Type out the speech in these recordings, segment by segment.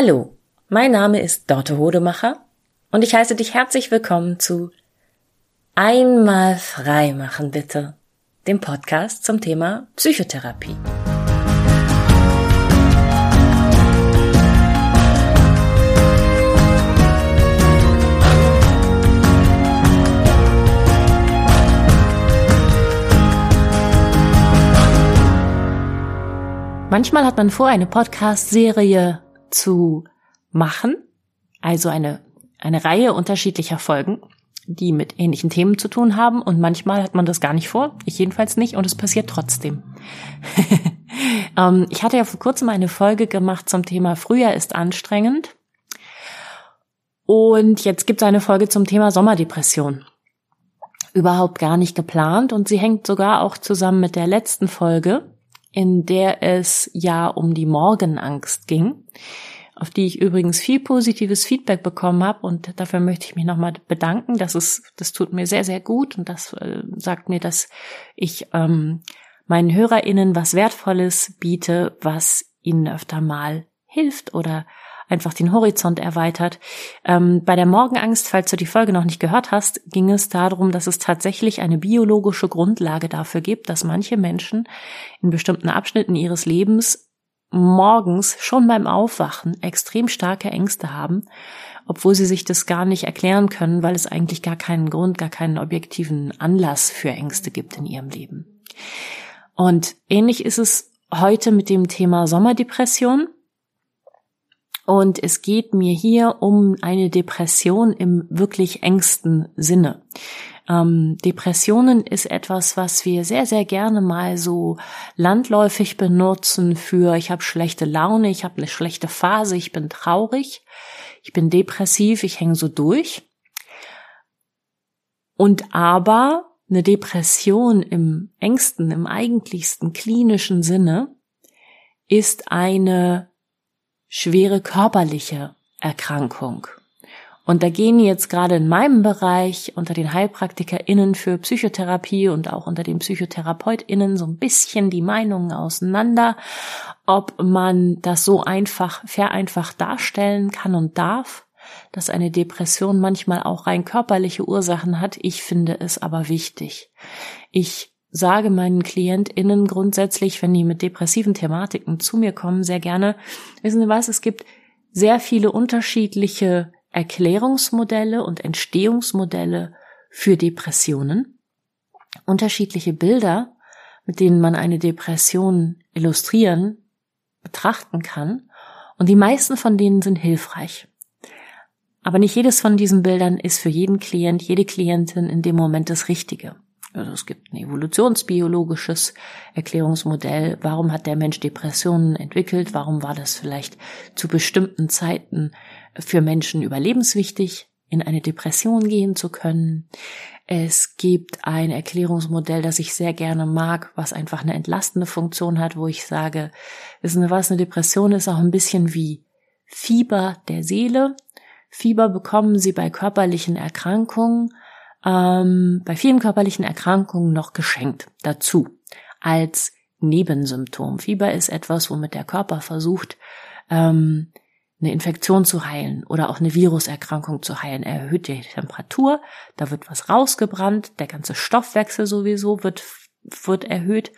Hallo, mein Name ist Dorte Hodemacher und ich heiße dich herzlich willkommen zu Einmal frei machen bitte, dem Podcast zum Thema Psychotherapie. Manchmal hat man vor, eine Podcast-Serie zu machen, also eine, eine Reihe unterschiedlicher Folgen, die mit ähnlichen Themen zu tun haben. Und manchmal hat man das gar nicht vor, ich jedenfalls nicht. Und es passiert trotzdem. ähm, ich hatte ja vor kurzem eine Folge gemacht zum Thema Frühjahr ist anstrengend. Und jetzt gibt es eine Folge zum Thema Sommerdepression. Überhaupt gar nicht geplant. Und sie hängt sogar auch zusammen mit der letzten Folge, in der es ja um die Morgenangst ging auf die ich übrigens viel positives Feedback bekommen habe und dafür möchte ich mich nochmal bedanken. Das ist, das tut mir sehr, sehr gut und das äh, sagt mir, dass ich ähm, meinen HörerInnen was Wertvolles biete, was ihnen öfter mal hilft oder einfach den Horizont erweitert. Ähm, bei der Morgenangst, falls du die Folge noch nicht gehört hast, ging es darum, dass es tatsächlich eine biologische Grundlage dafür gibt, dass manche Menschen in bestimmten Abschnitten ihres Lebens morgens schon beim Aufwachen extrem starke Ängste haben, obwohl sie sich das gar nicht erklären können, weil es eigentlich gar keinen Grund, gar keinen objektiven Anlass für Ängste gibt in ihrem Leben. Und ähnlich ist es heute mit dem Thema Sommerdepression. Und es geht mir hier um eine Depression im wirklich engsten Sinne. Ähm, Depressionen ist etwas, was wir sehr, sehr gerne mal so landläufig benutzen für, ich habe schlechte Laune, ich habe eine schlechte Phase, ich bin traurig, ich bin depressiv, ich hänge so durch. Und aber eine Depression im engsten, im eigentlichsten klinischen Sinne ist eine schwere körperliche Erkrankung. Und da gehen jetzt gerade in meinem Bereich unter den HeilpraktikerInnen für Psychotherapie und auch unter den PsychotherapeutInnen so ein bisschen die Meinungen auseinander, ob man das so einfach, vereinfacht darstellen kann und darf, dass eine Depression manchmal auch rein körperliche Ursachen hat. Ich finde es aber wichtig. Ich sage meinen KlientInnen grundsätzlich, wenn die mit depressiven Thematiken zu mir kommen, sehr gerne, wissen Sie was, es gibt sehr viele unterschiedliche Erklärungsmodelle und Entstehungsmodelle für Depressionen, unterschiedliche Bilder, mit denen man eine Depression illustrieren, betrachten kann, und die meisten von denen sind hilfreich. Aber nicht jedes von diesen Bildern ist für jeden Klient, jede Klientin in dem Moment das Richtige. Also es gibt ein evolutionsbiologisches Erklärungsmodell. Warum hat der Mensch Depressionen entwickelt? Warum war das vielleicht zu bestimmten Zeiten für Menschen überlebenswichtig, in eine Depression gehen zu können? Es gibt ein Erklärungsmodell, das ich sehr gerne mag, was einfach eine entlastende Funktion hat, wo ich sage, wissen Sie was, eine Depression ist auch ein bisschen wie Fieber der Seele. Fieber bekommen Sie bei körperlichen Erkrankungen ähm, bei vielen körperlichen Erkrankungen noch geschenkt dazu als Nebensymptom. Fieber ist etwas, womit der Körper versucht, ähm, eine Infektion zu heilen oder auch eine Viruserkrankung zu heilen. Er erhöht die Temperatur, da wird was rausgebrannt, der ganze Stoffwechsel sowieso wird, wird erhöht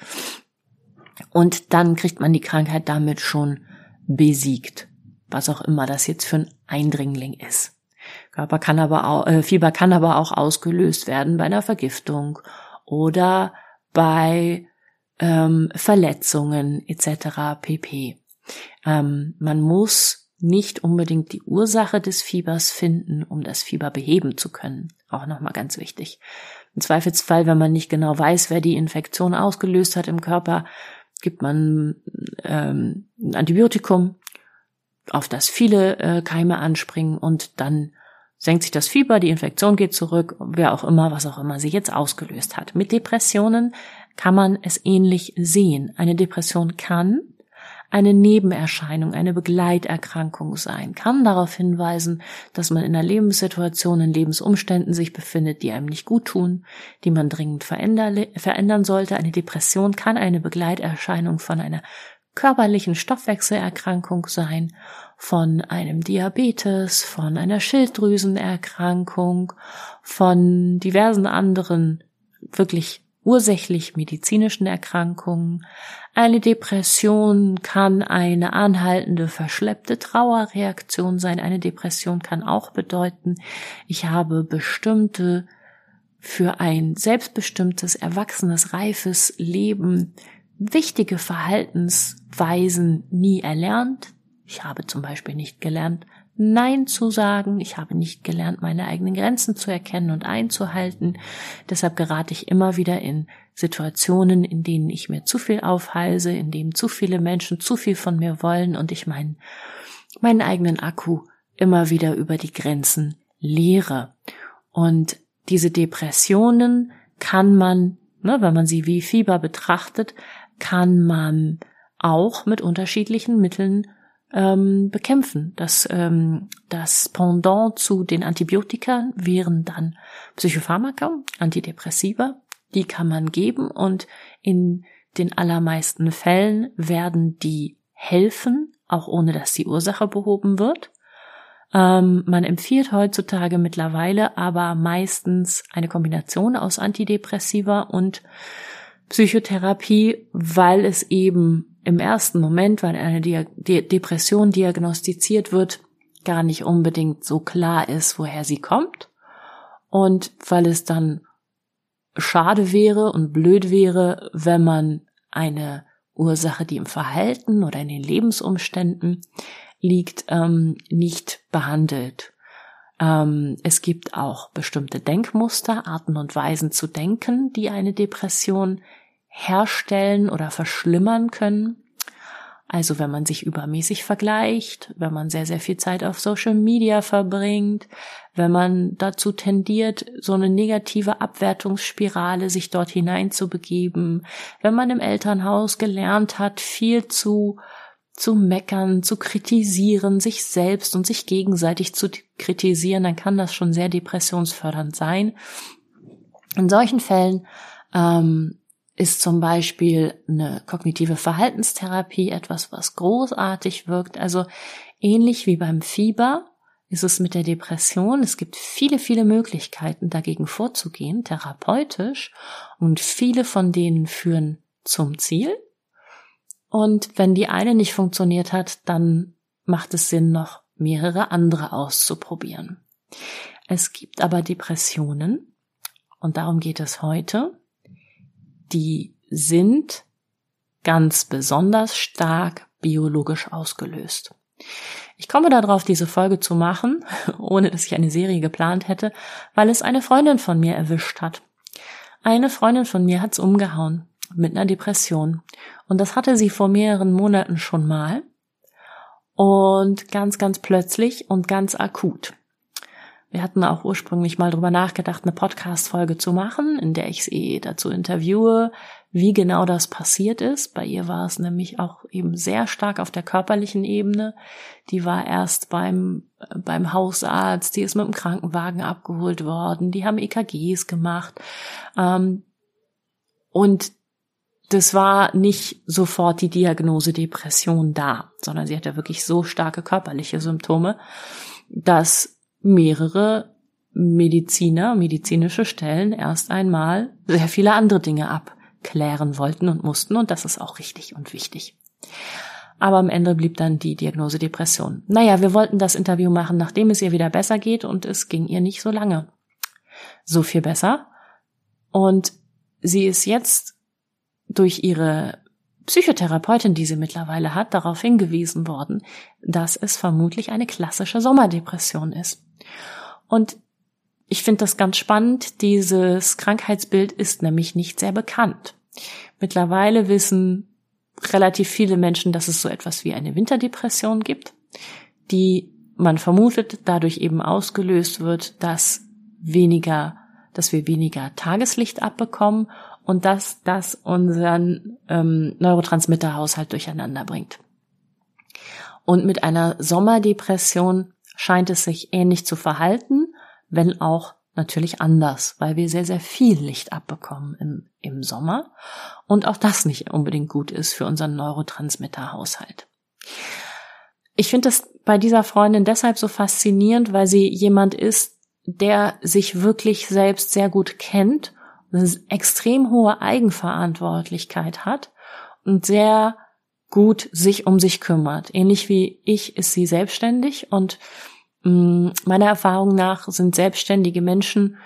und dann kriegt man die Krankheit damit schon besiegt, was auch immer das jetzt für ein Eindringling ist. Körper kann aber auch, äh, Fieber kann aber auch ausgelöst werden bei einer Vergiftung oder bei ähm, Verletzungen etc. pp. Ähm, man muss nicht unbedingt die Ursache des Fiebers finden, um das Fieber beheben zu können. Auch nochmal ganz wichtig. Im Zweifelsfall, wenn man nicht genau weiß, wer die Infektion ausgelöst hat im Körper, gibt man ähm, ein Antibiotikum, auf das viele äh, Keime anspringen und dann senkt sich das Fieber, die Infektion geht zurück, wer auch immer, was auch immer sie jetzt ausgelöst hat. Mit Depressionen kann man es ähnlich sehen. Eine Depression kann eine Nebenerscheinung, eine Begleiterkrankung sein, kann darauf hinweisen, dass man in einer Lebenssituation, in Lebensumständen sich befindet, die einem nicht gut tun, die man dringend verändern sollte. Eine Depression kann eine Begleiterscheinung von einer körperlichen Stoffwechselerkrankung sein, von einem Diabetes, von einer Schilddrüsenerkrankung, von diversen anderen wirklich ursächlich medizinischen Erkrankungen. Eine Depression kann eine anhaltende, verschleppte Trauerreaktion sein. Eine Depression kann auch bedeuten, ich habe bestimmte für ein selbstbestimmtes, erwachsenes, reifes Leben wichtige Verhaltensweisen nie erlernt. Ich habe zum Beispiel nicht gelernt, Nein zu sagen. Ich habe nicht gelernt, meine eigenen Grenzen zu erkennen und einzuhalten. Deshalb gerate ich immer wieder in Situationen, in denen ich mir zu viel aufhalse, in denen zu viele Menschen zu viel von mir wollen und ich meinen, meinen eigenen Akku immer wieder über die Grenzen leere. Und diese Depressionen kann man, ne, wenn man sie wie Fieber betrachtet, kann man auch mit unterschiedlichen Mitteln ähm, bekämpfen. Das, ähm, das Pendant zu den Antibiotika wären dann Psychopharmaka, Antidepressiva. Die kann man geben und in den allermeisten Fällen werden die helfen, auch ohne dass die Ursache behoben wird. Ähm, man empfiehlt heutzutage mittlerweile aber meistens eine Kombination aus Antidepressiva und Psychotherapie, weil es eben im ersten Moment, wenn eine Di Di Depression diagnostiziert wird, gar nicht unbedingt so klar ist, woher sie kommt und weil es dann schade wäre und blöd wäre, wenn man eine Ursache, die im Verhalten oder in den Lebensumständen liegt, ähm, nicht behandelt. Ähm, es gibt auch bestimmte Denkmuster, Arten und Weisen zu denken, die eine Depression herstellen oder verschlimmern können. Also wenn man sich übermäßig vergleicht, wenn man sehr, sehr viel Zeit auf Social Media verbringt, wenn man dazu tendiert, so eine negative Abwertungsspirale sich dort hineinzubegeben, wenn man im Elternhaus gelernt hat, viel zu zu meckern, zu kritisieren, sich selbst und sich gegenseitig zu kritisieren, dann kann das schon sehr depressionsfördernd sein. In solchen Fällen ähm, ist zum Beispiel eine kognitive Verhaltenstherapie etwas, was großartig wirkt. Also ähnlich wie beim Fieber ist es mit der Depression. Es gibt viele, viele Möglichkeiten dagegen vorzugehen, therapeutisch. Und viele von denen führen zum Ziel. Und wenn die eine nicht funktioniert hat, dann macht es Sinn, noch mehrere andere auszuprobieren. Es gibt aber Depressionen, und darum geht es heute, die sind ganz besonders stark biologisch ausgelöst. Ich komme darauf, diese Folge zu machen, ohne dass ich eine Serie geplant hätte, weil es eine Freundin von mir erwischt hat. Eine Freundin von mir hat's umgehauen mit einer Depression. Und das hatte sie vor mehreren Monaten schon mal. Und ganz, ganz plötzlich und ganz akut. Wir hatten auch ursprünglich mal drüber nachgedacht, eine Podcast-Folge zu machen, in der ich sie dazu interviewe, wie genau das passiert ist. Bei ihr war es nämlich auch eben sehr stark auf der körperlichen Ebene. Die war erst beim, beim Hausarzt, die ist mit dem Krankenwagen abgeholt worden, die haben EKGs gemacht. Ähm, und das war nicht sofort die Diagnose Depression da, sondern sie hatte wirklich so starke körperliche Symptome, dass mehrere Mediziner, medizinische Stellen erst einmal sehr viele andere Dinge abklären wollten und mussten und das ist auch richtig und wichtig. Aber am Ende blieb dann die Diagnose Depression. Naja, wir wollten das Interview machen, nachdem es ihr wieder besser geht und es ging ihr nicht so lange. So viel besser. Und sie ist jetzt durch ihre Psychotherapeutin, die sie mittlerweile hat, darauf hingewiesen worden, dass es vermutlich eine klassische Sommerdepression ist. Und ich finde das ganz spannend. Dieses Krankheitsbild ist nämlich nicht sehr bekannt. Mittlerweile wissen relativ viele Menschen, dass es so etwas wie eine Winterdepression gibt, die man vermutet dadurch eben ausgelöst wird, dass weniger, dass wir weniger Tageslicht abbekommen und dass das unseren ähm, Neurotransmitterhaushalt durcheinander bringt. Und mit einer Sommerdepression scheint es sich ähnlich zu verhalten, wenn auch natürlich anders, weil wir sehr, sehr viel Licht abbekommen im, im Sommer und auch das nicht unbedingt gut ist für unseren Neurotransmitterhaushalt. ich finde das bei dieser Freundin deshalb so faszinierend, weil sie jemand ist, der sich wirklich selbst sehr gut kennt, eine extrem hohe Eigenverantwortlichkeit hat und sehr gut sich um sich kümmert. Ähnlich wie ich ist sie selbstständig und meiner Erfahrung nach sind selbstständige Menschen,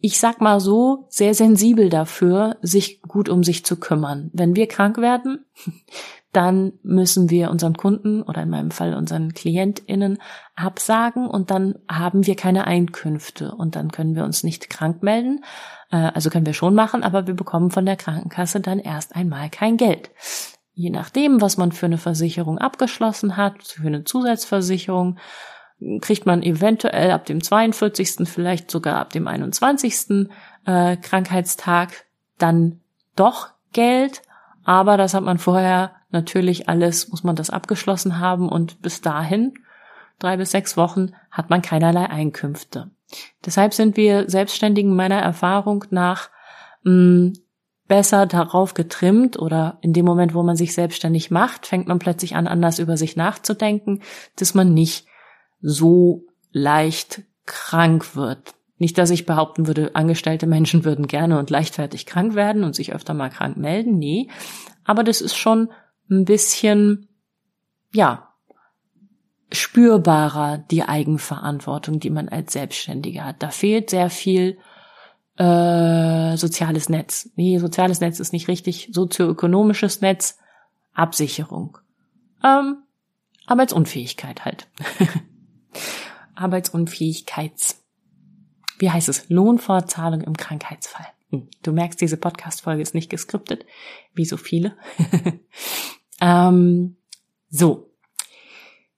ich sag mal so, sehr sensibel dafür, sich gut um sich zu kümmern. Wenn wir krank werden, dann müssen wir unseren Kunden oder in meinem Fall unseren KlientInnen absagen und dann haben wir keine Einkünfte und dann können wir uns nicht krank melden. Äh, also können wir schon machen, aber wir bekommen von der Krankenkasse dann erst einmal kein Geld. Je nachdem, was man für eine Versicherung abgeschlossen hat, für eine Zusatzversicherung, kriegt man eventuell ab dem 42., vielleicht sogar ab dem 21. Äh, Krankheitstag dann doch Geld, aber das hat man vorher natürlich alles, muss man das abgeschlossen haben und bis dahin, drei bis sechs Wochen, hat man keinerlei Einkünfte. Deshalb sind wir Selbstständigen meiner Erfahrung nach mm, besser darauf getrimmt oder in dem Moment, wo man sich selbstständig macht, fängt man plötzlich an, anders über sich nachzudenken, dass man nicht so leicht krank wird. Nicht, dass ich behaupten würde, angestellte Menschen würden gerne und leichtfertig krank werden und sich öfter mal krank melden. Nee. Aber das ist schon ein bisschen, ja, spürbarer die Eigenverantwortung, die man als Selbstständiger hat. Da fehlt sehr viel äh, soziales Netz. Nee, soziales Netz ist nicht richtig. Sozioökonomisches Netz, Absicherung. Ähm, Arbeitsunfähigkeit halt. Arbeitsunfähigkeits. Wie heißt es? Lohnfortzahlung im Krankheitsfall. Hm, du merkst, diese Podcast-Folge ist nicht geskriptet, wie so viele. ähm, so.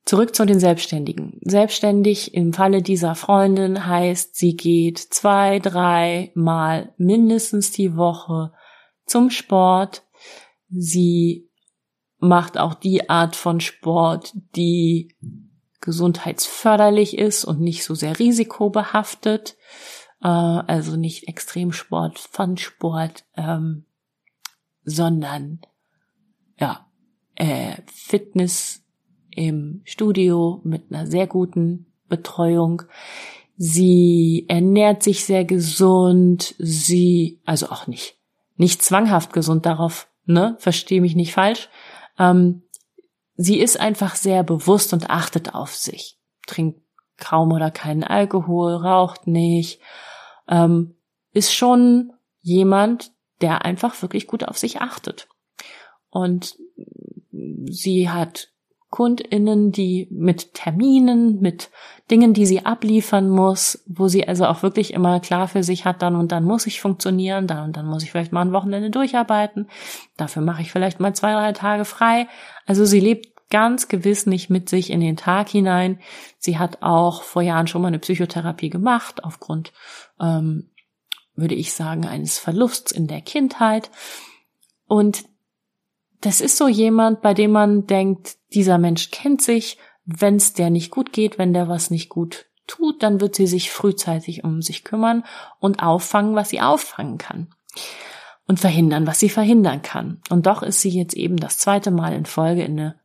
Zurück zu den Selbstständigen. Selbstständig im Falle dieser Freundin heißt, sie geht zwei, drei Mal mindestens die Woche zum Sport. Sie macht auch die Art von Sport, die gesundheitsförderlich ist und nicht so sehr risikobehaftet äh, also nicht Extremsport, Fun-Sport, ähm, sondern ja, äh, Fitness im Studio mit einer sehr guten Betreuung. Sie ernährt sich sehr gesund, sie, also auch nicht, nicht zwanghaft gesund darauf, ne, verstehe mich nicht falsch. Ähm, sie ist einfach sehr bewusst und achtet auf sich, trinkt kaum oder keinen Alkohol, raucht nicht, ähm, ist schon jemand, der einfach wirklich gut auf sich achtet. Und sie hat KundInnen, die mit Terminen, mit Dingen, die sie abliefern muss, wo sie also auch wirklich immer klar für sich hat, dann und dann muss ich funktionieren, dann und dann muss ich vielleicht mal ein Wochenende durcharbeiten, dafür mache ich vielleicht mal zwei, drei Tage frei. Also sie lebt ganz gewiss nicht mit sich in den Tag hinein. Sie hat auch vor Jahren schon mal eine Psychotherapie gemacht, aufgrund, ähm, würde ich sagen, eines Verlusts in der Kindheit. Und das ist so jemand, bei dem man denkt, dieser Mensch kennt sich, wenn es der nicht gut geht, wenn der was nicht gut tut, dann wird sie sich frühzeitig um sich kümmern und auffangen, was sie auffangen kann. Und verhindern, was sie verhindern kann. Und doch ist sie jetzt eben das zweite Mal in Folge in eine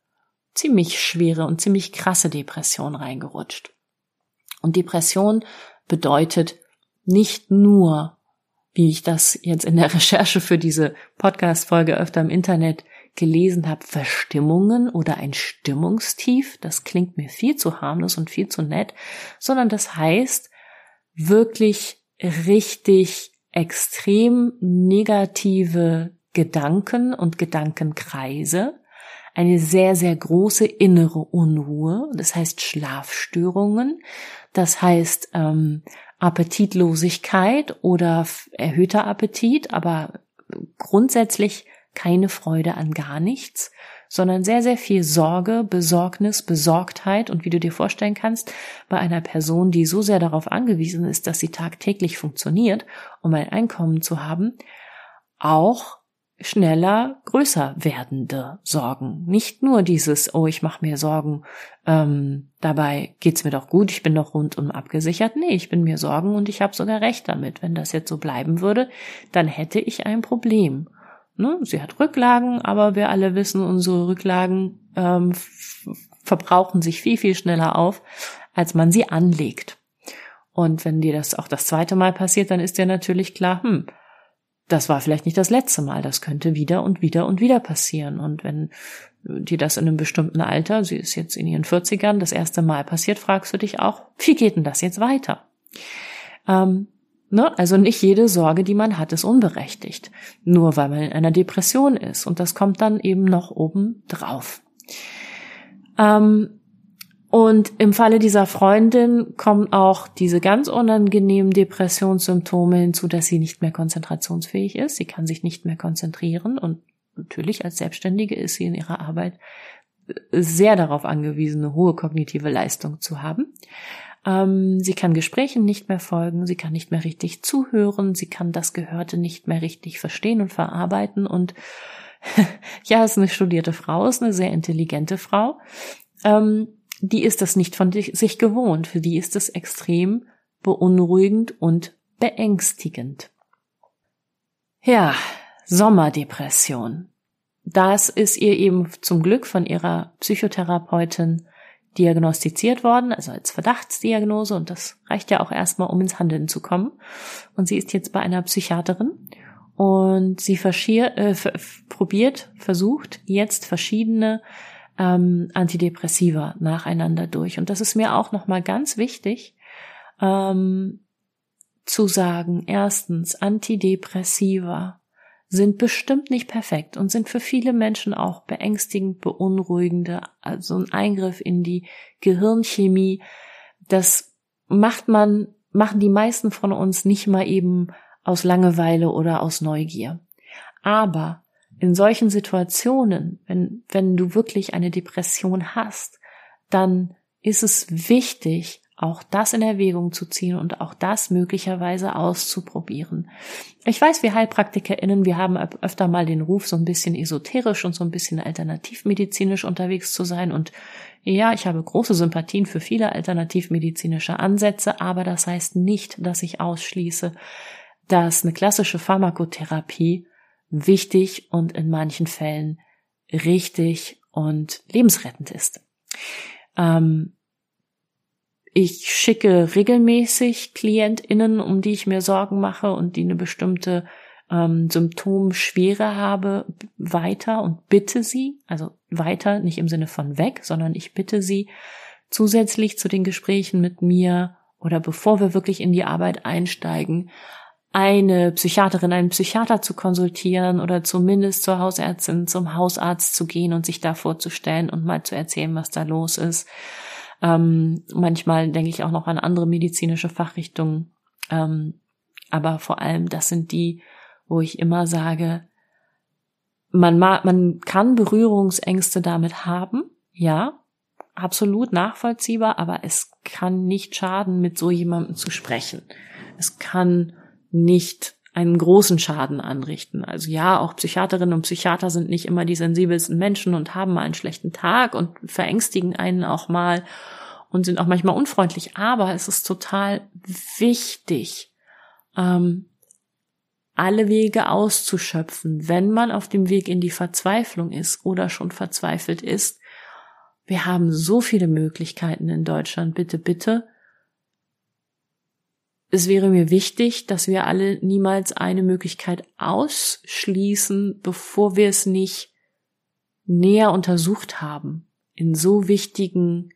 ziemlich schwere und ziemlich krasse Depression reingerutscht. Und Depression bedeutet nicht nur, wie ich das jetzt in der Recherche für diese Podcast-Folge öfter im Internet gelesen habe, Verstimmungen oder ein Stimmungstief, das klingt mir viel zu harmlos und viel zu nett, sondern das heißt wirklich richtig extrem negative Gedanken und Gedankenkreise, eine sehr, sehr große innere Unruhe, das heißt Schlafstörungen, das heißt ähm, Appetitlosigkeit oder erhöhter Appetit, aber grundsätzlich keine Freude an gar nichts, sondern sehr, sehr viel Sorge, Besorgnis, Besorgtheit und wie du dir vorstellen kannst, bei einer Person, die so sehr darauf angewiesen ist, dass sie tagtäglich funktioniert, um ein Einkommen zu haben, auch schneller größer werdende Sorgen. Nicht nur dieses, oh, ich mache mir Sorgen, ähm, dabei geht's mir doch gut, ich bin doch rundum abgesichert. Nee, ich bin mir Sorgen und ich habe sogar recht damit. Wenn das jetzt so bleiben würde, dann hätte ich ein Problem. Ne? Sie hat Rücklagen, aber wir alle wissen, unsere Rücklagen ähm, verbrauchen sich viel, viel schneller auf, als man sie anlegt. Und wenn dir das auch das zweite Mal passiert, dann ist dir natürlich klar, hm, das war vielleicht nicht das letzte Mal, das könnte wieder und wieder und wieder passieren. Und wenn dir das in einem bestimmten Alter, sie ist jetzt in ihren 40ern, das erste Mal passiert, fragst du dich auch, wie geht denn das jetzt weiter? Ähm, ne? Also nicht jede Sorge, die man hat, ist unberechtigt, nur weil man in einer Depression ist. Und das kommt dann eben noch oben drauf. Ähm, und im Falle dieser Freundin kommen auch diese ganz unangenehmen Depressionssymptome hinzu, dass sie nicht mehr konzentrationsfähig ist. Sie kann sich nicht mehr konzentrieren und natürlich als Selbstständige ist sie in ihrer Arbeit sehr darauf angewiesen, eine hohe kognitive Leistung zu haben. Ähm, sie kann Gesprächen nicht mehr folgen, sie kann nicht mehr richtig zuhören, sie kann das Gehörte nicht mehr richtig verstehen und verarbeiten und ja, ist eine studierte Frau, ist eine sehr intelligente Frau. Ähm, die ist das nicht von sich gewohnt. Für die ist es extrem beunruhigend und beängstigend. Ja, Sommerdepression. Das ist ihr eben zum Glück von ihrer Psychotherapeutin diagnostiziert worden, also als Verdachtsdiagnose, und das reicht ja auch erstmal, um ins Handeln zu kommen. Und sie ist jetzt bei einer Psychiaterin und sie verschier, äh, probiert, versucht jetzt verschiedene ähm, Antidepressiva nacheinander durch. Und das ist mir auch nochmal ganz wichtig ähm, zu sagen. Erstens, Antidepressiva sind bestimmt nicht perfekt und sind für viele Menschen auch beängstigend, beunruhigende, also ein Eingriff in die Gehirnchemie. Das macht man, machen die meisten von uns nicht mal eben aus Langeweile oder aus Neugier. Aber in solchen Situationen, wenn, wenn du wirklich eine Depression hast, dann ist es wichtig, auch das in Erwägung zu ziehen und auch das möglicherweise auszuprobieren. Ich weiß, wir HeilpraktikerInnen, wir haben öfter mal den Ruf, so ein bisschen esoterisch und so ein bisschen alternativmedizinisch unterwegs zu sein. Und ja, ich habe große Sympathien für viele alternativmedizinische Ansätze, aber das heißt nicht, dass ich ausschließe, dass eine klassische Pharmakotherapie wichtig und in manchen Fällen richtig und lebensrettend ist. Ähm, ich schicke regelmäßig KlientInnen, um die ich mir Sorgen mache und die eine bestimmte ähm, Symptomschwere habe, weiter und bitte sie, also weiter, nicht im Sinne von weg, sondern ich bitte sie, zusätzlich zu den Gesprächen mit mir oder bevor wir wirklich in die Arbeit einsteigen, eine Psychiaterin, einen Psychiater zu konsultieren oder zumindest zur Hausärztin, zum Hausarzt zu gehen und sich da vorzustellen und mal zu erzählen, was da los ist. Ähm, manchmal denke ich auch noch an andere medizinische Fachrichtungen. Ähm, aber vor allem, das sind die, wo ich immer sage, man, man kann Berührungsängste damit haben, ja, absolut nachvollziehbar, aber es kann nicht schaden, mit so jemandem zu sprechen. Es kann nicht einen großen Schaden anrichten. Also ja, auch Psychiaterinnen und Psychiater sind nicht immer die sensibelsten Menschen und haben mal einen schlechten Tag und verängstigen einen auch mal und sind auch manchmal unfreundlich. Aber es ist total wichtig, ähm, alle Wege auszuschöpfen, wenn man auf dem Weg in die Verzweiflung ist oder schon verzweifelt ist. Wir haben so viele Möglichkeiten in Deutschland. Bitte, bitte es wäre mir wichtig, dass wir alle niemals eine Möglichkeit ausschließen, bevor wir es nicht näher untersucht haben in so wichtigen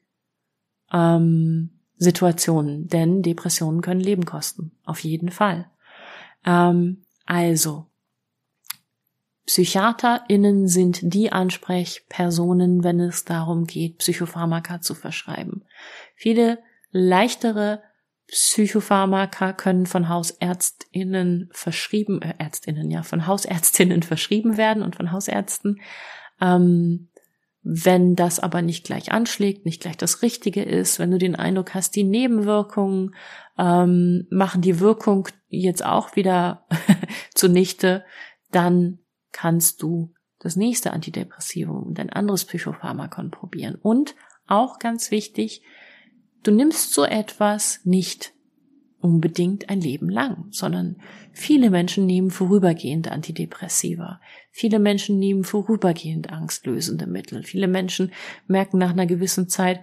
ähm, Situationen. Denn Depressionen können Leben kosten. Auf jeden Fall. Ähm, also, PsychiaterInnen sind die Ansprechpersonen, wenn es darum geht, Psychopharmaka zu verschreiben. Viele leichtere Psychopharmaka können von Hausärztinnen verschrieben, äh, Ärztinnen, ja, von Hausärztinnen verschrieben werden und von Hausärzten. Ähm, wenn das aber nicht gleich anschlägt, nicht gleich das Richtige ist, wenn du den Eindruck hast, die Nebenwirkungen ähm, machen die Wirkung jetzt auch wieder zunichte, dann kannst du das nächste Antidepressivum und ein anderes Psychopharmakon probieren. Und auch ganz wichtig, Du nimmst so etwas nicht unbedingt ein Leben lang, sondern viele Menschen nehmen vorübergehend Antidepressiva. Viele Menschen nehmen vorübergehend angstlösende Mittel. Viele Menschen merken nach einer gewissen Zeit,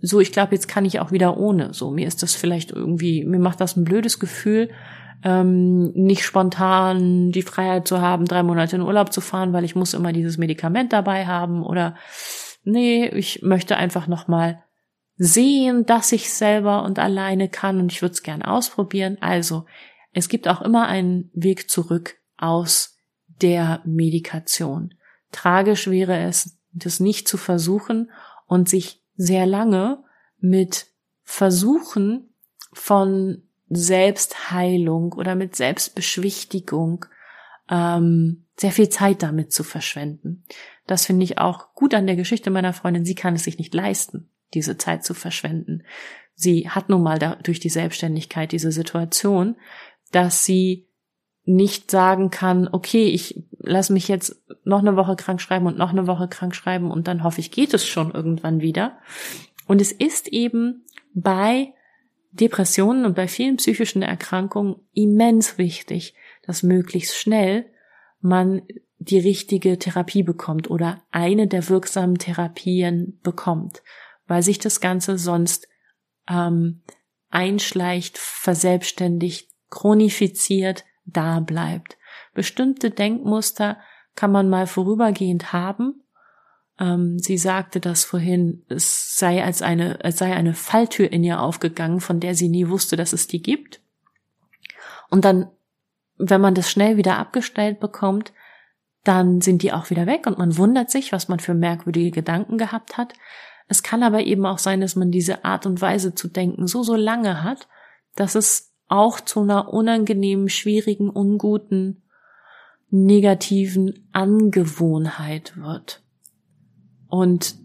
so, ich glaube, jetzt kann ich auch wieder ohne. So, mir ist das vielleicht irgendwie, mir macht das ein blödes Gefühl, ähm, nicht spontan die Freiheit zu haben, drei Monate in Urlaub zu fahren, weil ich muss immer dieses Medikament dabei haben oder nee, ich möchte einfach noch mal sehen, dass ich selber und alleine kann und ich würde es gern ausprobieren. Also, es gibt auch immer einen Weg zurück aus der Medikation. Tragisch wäre es, das nicht zu versuchen und sich sehr lange mit Versuchen von Selbstheilung oder mit Selbstbeschwichtigung ähm, sehr viel Zeit damit zu verschwenden. Das finde ich auch gut an der Geschichte meiner Freundin. Sie kann es sich nicht leisten, diese Zeit zu verschwenden. Sie hat nun mal da, durch die Selbstständigkeit diese Situation, dass sie nicht sagen kann, okay, ich lasse mich jetzt noch eine Woche krank schreiben und noch eine Woche krank schreiben und dann hoffe ich, geht es schon irgendwann wieder. Und es ist eben bei Depressionen und bei vielen psychischen Erkrankungen immens wichtig, dass möglichst schnell man die richtige Therapie bekommt oder eine der wirksamen Therapien bekommt, weil sich das Ganze sonst ähm, einschleicht, verselbstständigt, chronifiziert, da bleibt. Bestimmte Denkmuster kann man mal vorübergehend haben. Ähm, sie sagte das vorhin, es sei als eine, es sei eine Falltür in ihr aufgegangen, von der sie nie wusste, dass es die gibt. Und dann, wenn man das schnell wieder abgestellt bekommt, dann sind die auch wieder weg und man wundert sich, was man für merkwürdige Gedanken gehabt hat. Es kann aber eben auch sein, dass man diese Art und Weise zu denken so, so lange hat, dass es auch zu einer unangenehmen, schwierigen, unguten, negativen Angewohnheit wird. Und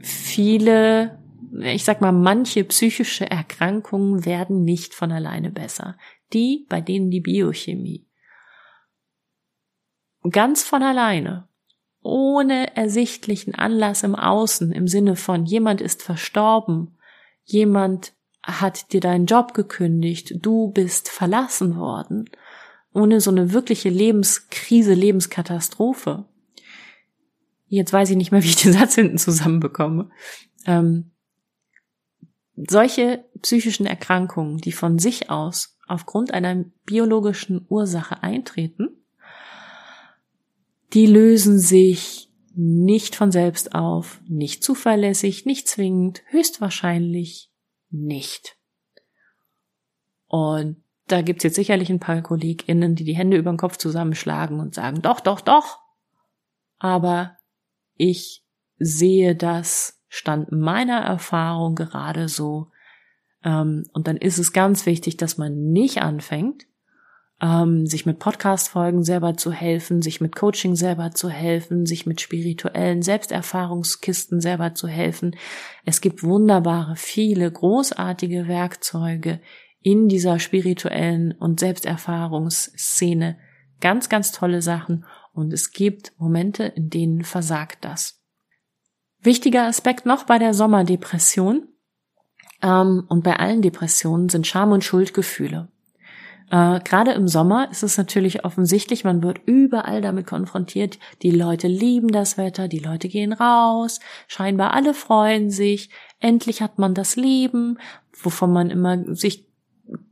viele, ich sag mal, manche psychische Erkrankungen werden nicht von alleine besser. Die, bei denen die Biochemie ganz von alleine, ohne ersichtlichen Anlass im Außen, im Sinne von jemand ist verstorben, jemand hat dir deinen Job gekündigt, du bist verlassen worden, ohne so eine wirkliche Lebenskrise, Lebenskatastrophe. Jetzt weiß ich nicht mehr, wie ich den Satz hinten zusammenbekomme. Ähm, solche psychischen Erkrankungen, die von sich aus aufgrund einer biologischen Ursache eintreten, die lösen sich nicht von selbst auf, nicht zuverlässig, nicht zwingend, höchstwahrscheinlich nicht. Und da gibt's jetzt sicherlich ein paar KollegInnen, die die Hände über den Kopf zusammenschlagen und sagen, doch, doch, doch. Aber ich sehe das Stand meiner Erfahrung gerade so. Ähm, und dann ist es ganz wichtig, dass man nicht anfängt, ähm, sich mit Podcast-Folgen selber zu helfen, sich mit Coaching selber zu helfen, sich mit spirituellen Selbsterfahrungskisten selber zu helfen. Es gibt wunderbare, viele großartige Werkzeuge in dieser spirituellen und Selbsterfahrungsszene. Ganz, ganz tolle Sachen. Und es gibt Momente, in denen versagt das. Wichtiger Aspekt noch bei der Sommerdepression ähm, und bei allen Depressionen sind Scham- und Schuldgefühle. Äh, Gerade im Sommer ist es natürlich offensichtlich, man wird überall damit konfrontiert. Die Leute lieben das Wetter, die Leute gehen raus, scheinbar alle freuen sich. Endlich hat man das Leben, wovon man immer sich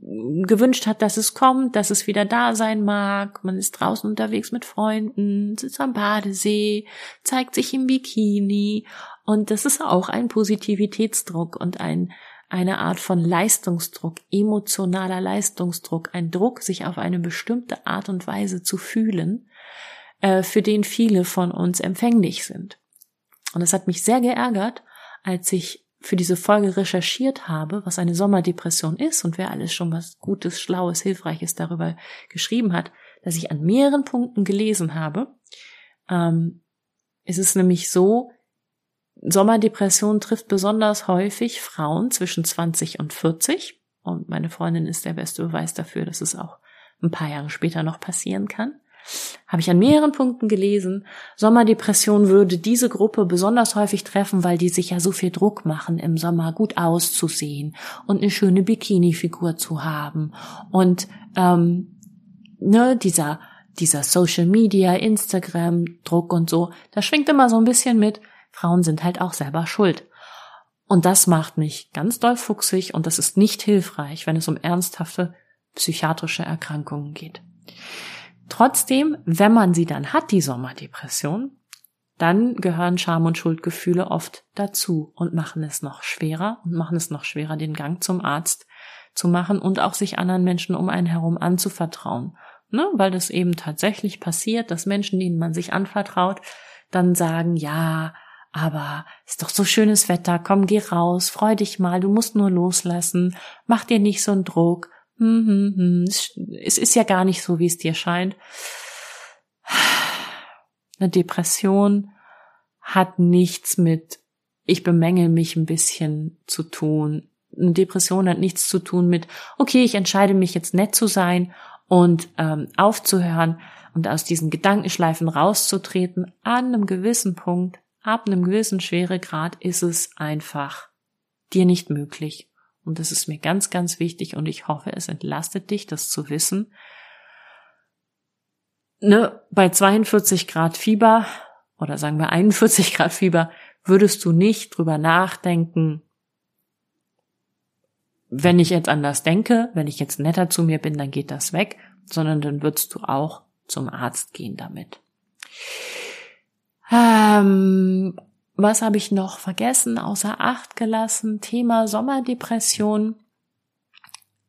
gewünscht hat, dass es kommt, dass es wieder da sein mag. Man ist draußen unterwegs mit Freunden, sitzt am Badesee, zeigt sich im Bikini. Und das ist auch ein Positivitätsdruck und ein eine Art von Leistungsdruck, emotionaler Leistungsdruck, ein Druck, sich auf eine bestimmte Art und Weise zu fühlen, äh, für den viele von uns empfänglich sind. Und es hat mich sehr geärgert, als ich für diese Folge recherchiert habe, was eine Sommerdepression ist und wer alles schon was Gutes, Schlaues, Hilfreiches darüber geschrieben hat, dass ich an mehreren Punkten gelesen habe. Ähm, es ist nämlich so, Sommerdepression trifft besonders häufig Frauen zwischen 20 und 40. Und meine Freundin ist der beste Beweis dafür, dass es auch ein paar Jahre später noch passieren kann. Habe ich an mehreren Punkten gelesen. Sommerdepression würde diese Gruppe besonders häufig treffen, weil die sich ja so viel Druck machen, im Sommer gut auszusehen und eine schöne Bikini-Figur zu haben. Und ähm, ne, dieser, dieser Social Media, Instagram, Druck und so, da schwingt immer so ein bisschen mit, Frauen sind halt auch selber schuld. Und das macht mich ganz doll fuchsig und das ist nicht hilfreich, wenn es um ernsthafte psychiatrische Erkrankungen geht. Trotzdem, wenn man sie dann hat, die Sommerdepression, dann gehören Scham und Schuldgefühle oft dazu und machen es noch schwerer und machen es noch schwerer, den Gang zum Arzt zu machen und auch sich anderen Menschen um einen herum anzuvertrauen. Ne? Weil das eben tatsächlich passiert, dass Menschen, denen man sich anvertraut, dann sagen, ja, aber ist doch so schönes Wetter, komm, geh raus, freu dich mal, du musst nur loslassen, mach dir nicht so einen Druck. Hm, hm, hm. Es ist ja gar nicht so, wie es dir scheint. Eine Depression hat nichts mit ich bemängel mich ein bisschen zu tun. Eine Depression hat nichts zu tun mit, okay, ich entscheide mich jetzt nett zu sein und ähm, aufzuhören und aus diesen Gedankenschleifen rauszutreten. An einem gewissen Punkt ab einem gewissen Schweregrad ist es einfach dir nicht möglich. Und das ist mir ganz, ganz wichtig und ich hoffe, es entlastet dich, das zu wissen. Ne, bei 42 Grad Fieber oder sagen wir 41 Grad Fieber würdest du nicht drüber nachdenken, wenn ich jetzt anders denke, wenn ich jetzt netter zu mir bin, dann geht das weg, sondern dann würdest du auch zum Arzt gehen damit. Ähm, was habe ich noch vergessen, außer Acht gelassen? Thema Sommerdepression.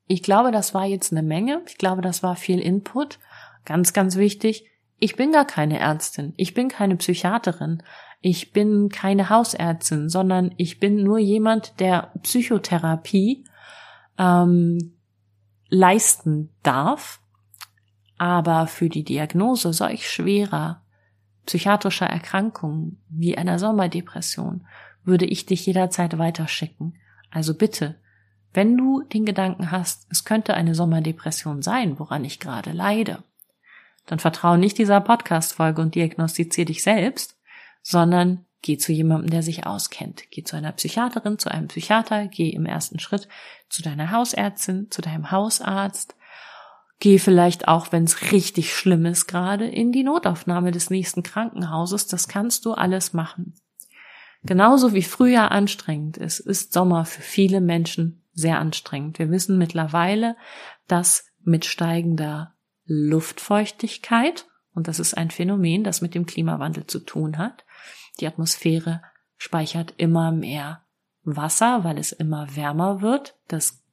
Ich glaube, das war jetzt eine Menge. Ich glaube, das war viel Input. Ganz, ganz wichtig. Ich bin gar keine Ärztin. Ich bin keine Psychiaterin. Ich bin keine Hausärztin, sondern ich bin nur jemand, der Psychotherapie ähm, leisten darf. Aber für die Diagnose solch schwerer psychiatrischer Erkrankungen wie einer Sommerdepression würde ich dich jederzeit weiterschicken. Also bitte, wenn du den Gedanken hast, es könnte eine Sommerdepression sein, woran ich gerade leide, dann vertraue nicht dieser Podcast-Folge und diagnostiziere dich selbst, sondern geh zu jemandem, der sich auskennt. Geh zu einer Psychiaterin, zu einem Psychiater, geh im ersten Schritt zu deiner Hausärztin, zu deinem Hausarzt, Geh vielleicht auch, wenn es richtig schlimm ist, gerade in die Notaufnahme des nächsten Krankenhauses. Das kannst du alles machen. Genauso wie Frühjahr anstrengend ist, ist Sommer für viele Menschen sehr anstrengend. Wir wissen mittlerweile, dass mit steigender Luftfeuchtigkeit, und das ist ein Phänomen, das mit dem Klimawandel zu tun hat, die Atmosphäre speichert immer mehr Wasser, weil es immer wärmer wird. Das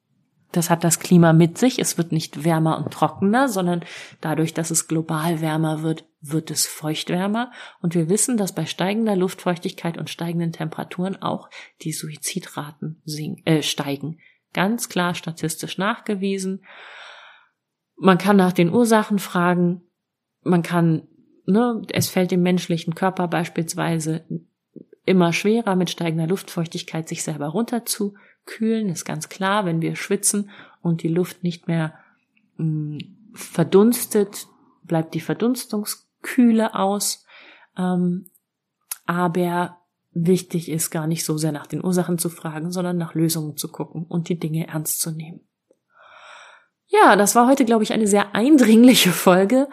das hat das Klima mit sich. Es wird nicht wärmer und trockener, sondern dadurch, dass es global wärmer wird, wird es feuchtwärmer. Und wir wissen, dass bei steigender Luftfeuchtigkeit und steigenden Temperaturen auch die Suizidraten äh, steigen. Ganz klar statistisch nachgewiesen. Man kann nach den Ursachen fragen. Man kann, ne, es fällt dem menschlichen Körper beispielsweise immer schwerer mit steigender Luftfeuchtigkeit sich selber runter zu kühlen, ist ganz klar, wenn wir schwitzen und die Luft nicht mehr mh, mm, verdunstet, bleibt die Verdunstungskühle aus. Ähm, aber wichtig ist gar nicht so sehr nach den Ursachen zu fragen, sondern nach Lösungen zu gucken und die Dinge ernst zu nehmen. Ja, das war heute, glaube ich, eine sehr eindringliche Folge.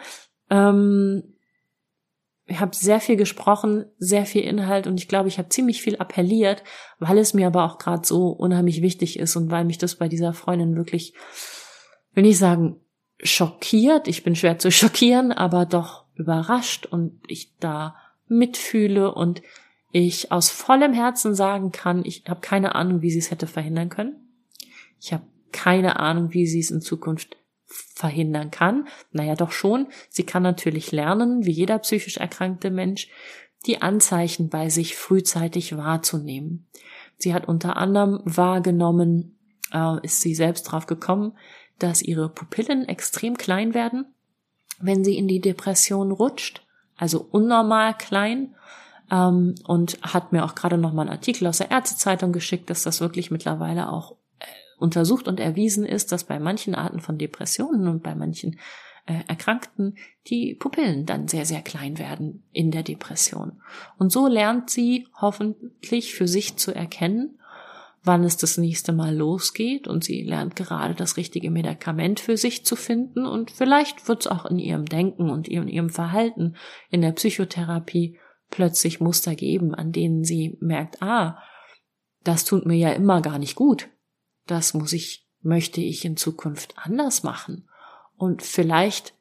Ähm, ich habe sehr viel gesprochen, sehr viel Inhalt und ich glaube, ich habe ziemlich viel appelliert, weil es mir aber auch gerade so unheimlich wichtig ist und weil mich das bei dieser Freundin wirklich, will ich sagen, schockiert. Ich bin schwer zu schockieren, aber doch überrascht und ich da mitfühle und ich aus vollem Herzen sagen kann, ich habe keine Ahnung, wie sie es hätte verhindern können. Ich habe keine Ahnung, wie sie es in Zukunft verhindern kann? Naja, doch schon. Sie kann natürlich lernen, wie jeder psychisch erkrankte Mensch, die Anzeichen bei sich frühzeitig wahrzunehmen. Sie hat unter anderem wahrgenommen, äh, ist sie selbst drauf gekommen, dass ihre Pupillen extrem klein werden, wenn sie in die Depression rutscht, also unnormal klein. Ähm, und hat mir auch gerade noch mal einen Artikel aus der Ärztezeitung geschickt, dass das wirklich mittlerweile auch untersucht und erwiesen ist, dass bei manchen Arten von Depressionen und bei manchen äh, Erkrankten die Pupillen dann sehr, sehr klein werden in der Depression. Und so lernt sie hoffentlich für sich zu erkennen, wann es das nächste Mal losgeht und sie lernt gerade das richtige Medikament für sich zu finden und vielleicht wird es auch in ihrem Denken und in ihrem Verhalten in der Psychotherapie plötzlich Muster geben, an denen sie merkt, ah, das tut mir ja immer gar nicht gut. Das muss ich, möchte ich in Zukunft anders machen. Und vielleicht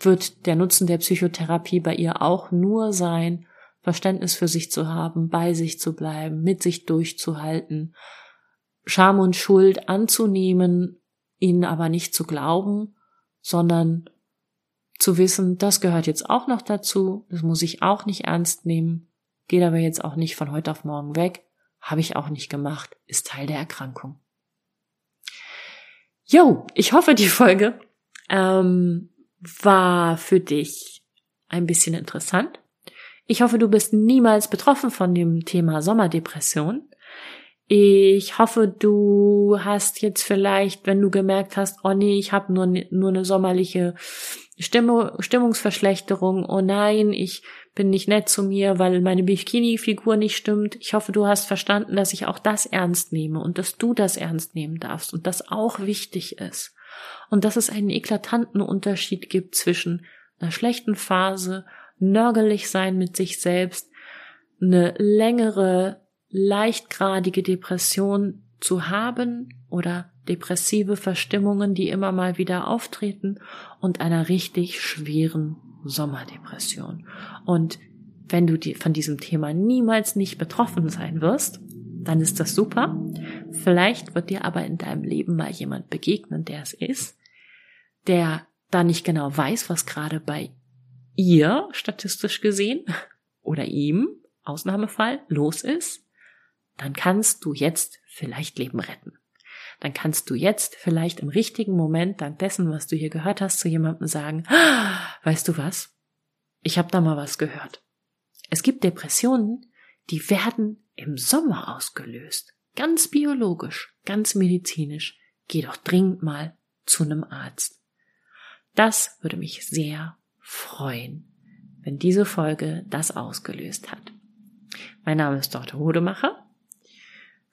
wird der Nutzen der Psychotherapie bei ihr auch nur sein, Verständnis für sich zu haben, bei sich zu bleiben, mit sich durchzuhalten, Scham und Schuld anzunehmen, ihnen aber nicht zu glauben, sondern zu wissen, das gehört jetzt auch noch dazu, das muss ich auch nicht ernst nehmen, geht aber jetzt auch nicht von heute auf morgen weg, habe ich auch nicht gemacht, ist Teil der Erkrankung. Jo, ich hoffe, die Folge ähm, war für dich ein bisschen interessant. Ich hoffe, du bist niemals betroffen von dem Thema Sommerdepression. Ich hoffe, du hast jetzt vielleicht, wenn du gemerkt hast, oh nee, ich habe nur, nur eine sommerliche Stimmung, Stimmungsverschlechterung, oh nein, ich bin nicht nett zu mir, weil meine Bikini-Figur nicht stimmt. Ich hoffe, du hast verstanden, dass ich auch das ernst nehme und dass du das ernst nehmen darfst und das auch wichtig ist. Und dass es einen eklatanten Unterschied gibt zwischen einer schlechten Phase nörgelig sein mit sich selbst, eine längere, leichtgradige Depression zu haben oder depressive Verstimmungen, die immer mal wieder auftreten und einer richtig schweren Sommerdepression. Und wenn du von diesem Thema niemals nicht betroffen sein wirst, dann ist das super. Vielleicht wird dir aber in deinem Leben mal jemand begegnen, der es ist, der da nicht genau weiß, was gerade bei ihr statistisch gesehen oder ihm, Ausnahmefall, los ist, dann kannst du jetzt vielleicht Leben retten. Dann kannst du jetzt vielleicht im richtigen Moment, dank dessen, was du hier gehört hast, zu jemandem sagen, ah, weißt du was? Ich habe da mal was gehört. Es gibt Depressionen, die werden im Sommer ausgelöst. Ganz biologisch, ganz medizinisch. Geh doch dringend mal zu einem Arzt. Das würde mich sehr freuen, wenn diese Folge das ausgelöst hat. Mein Name ist Dr. Hodemacher.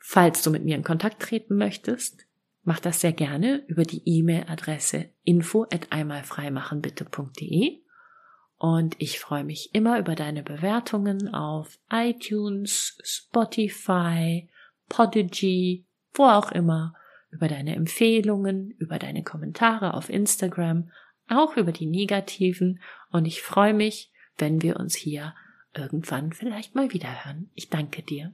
Falls du mit mir in Kontakt treten möchtest, mach das sehr gerne über die E-Mail-Adresse info at einmalfreimachenbitte.de und ich freue mich immer über deine Bewertungen auf iTunes, Spotify, Podigy, wo auch immer, über deine Empfehlungen, über deine Kommentare auf Instagram auch über die negativen und ich freue mich, wenn wir uns hier irgendwann vielleicht mal wieder hören. Ich danke dir.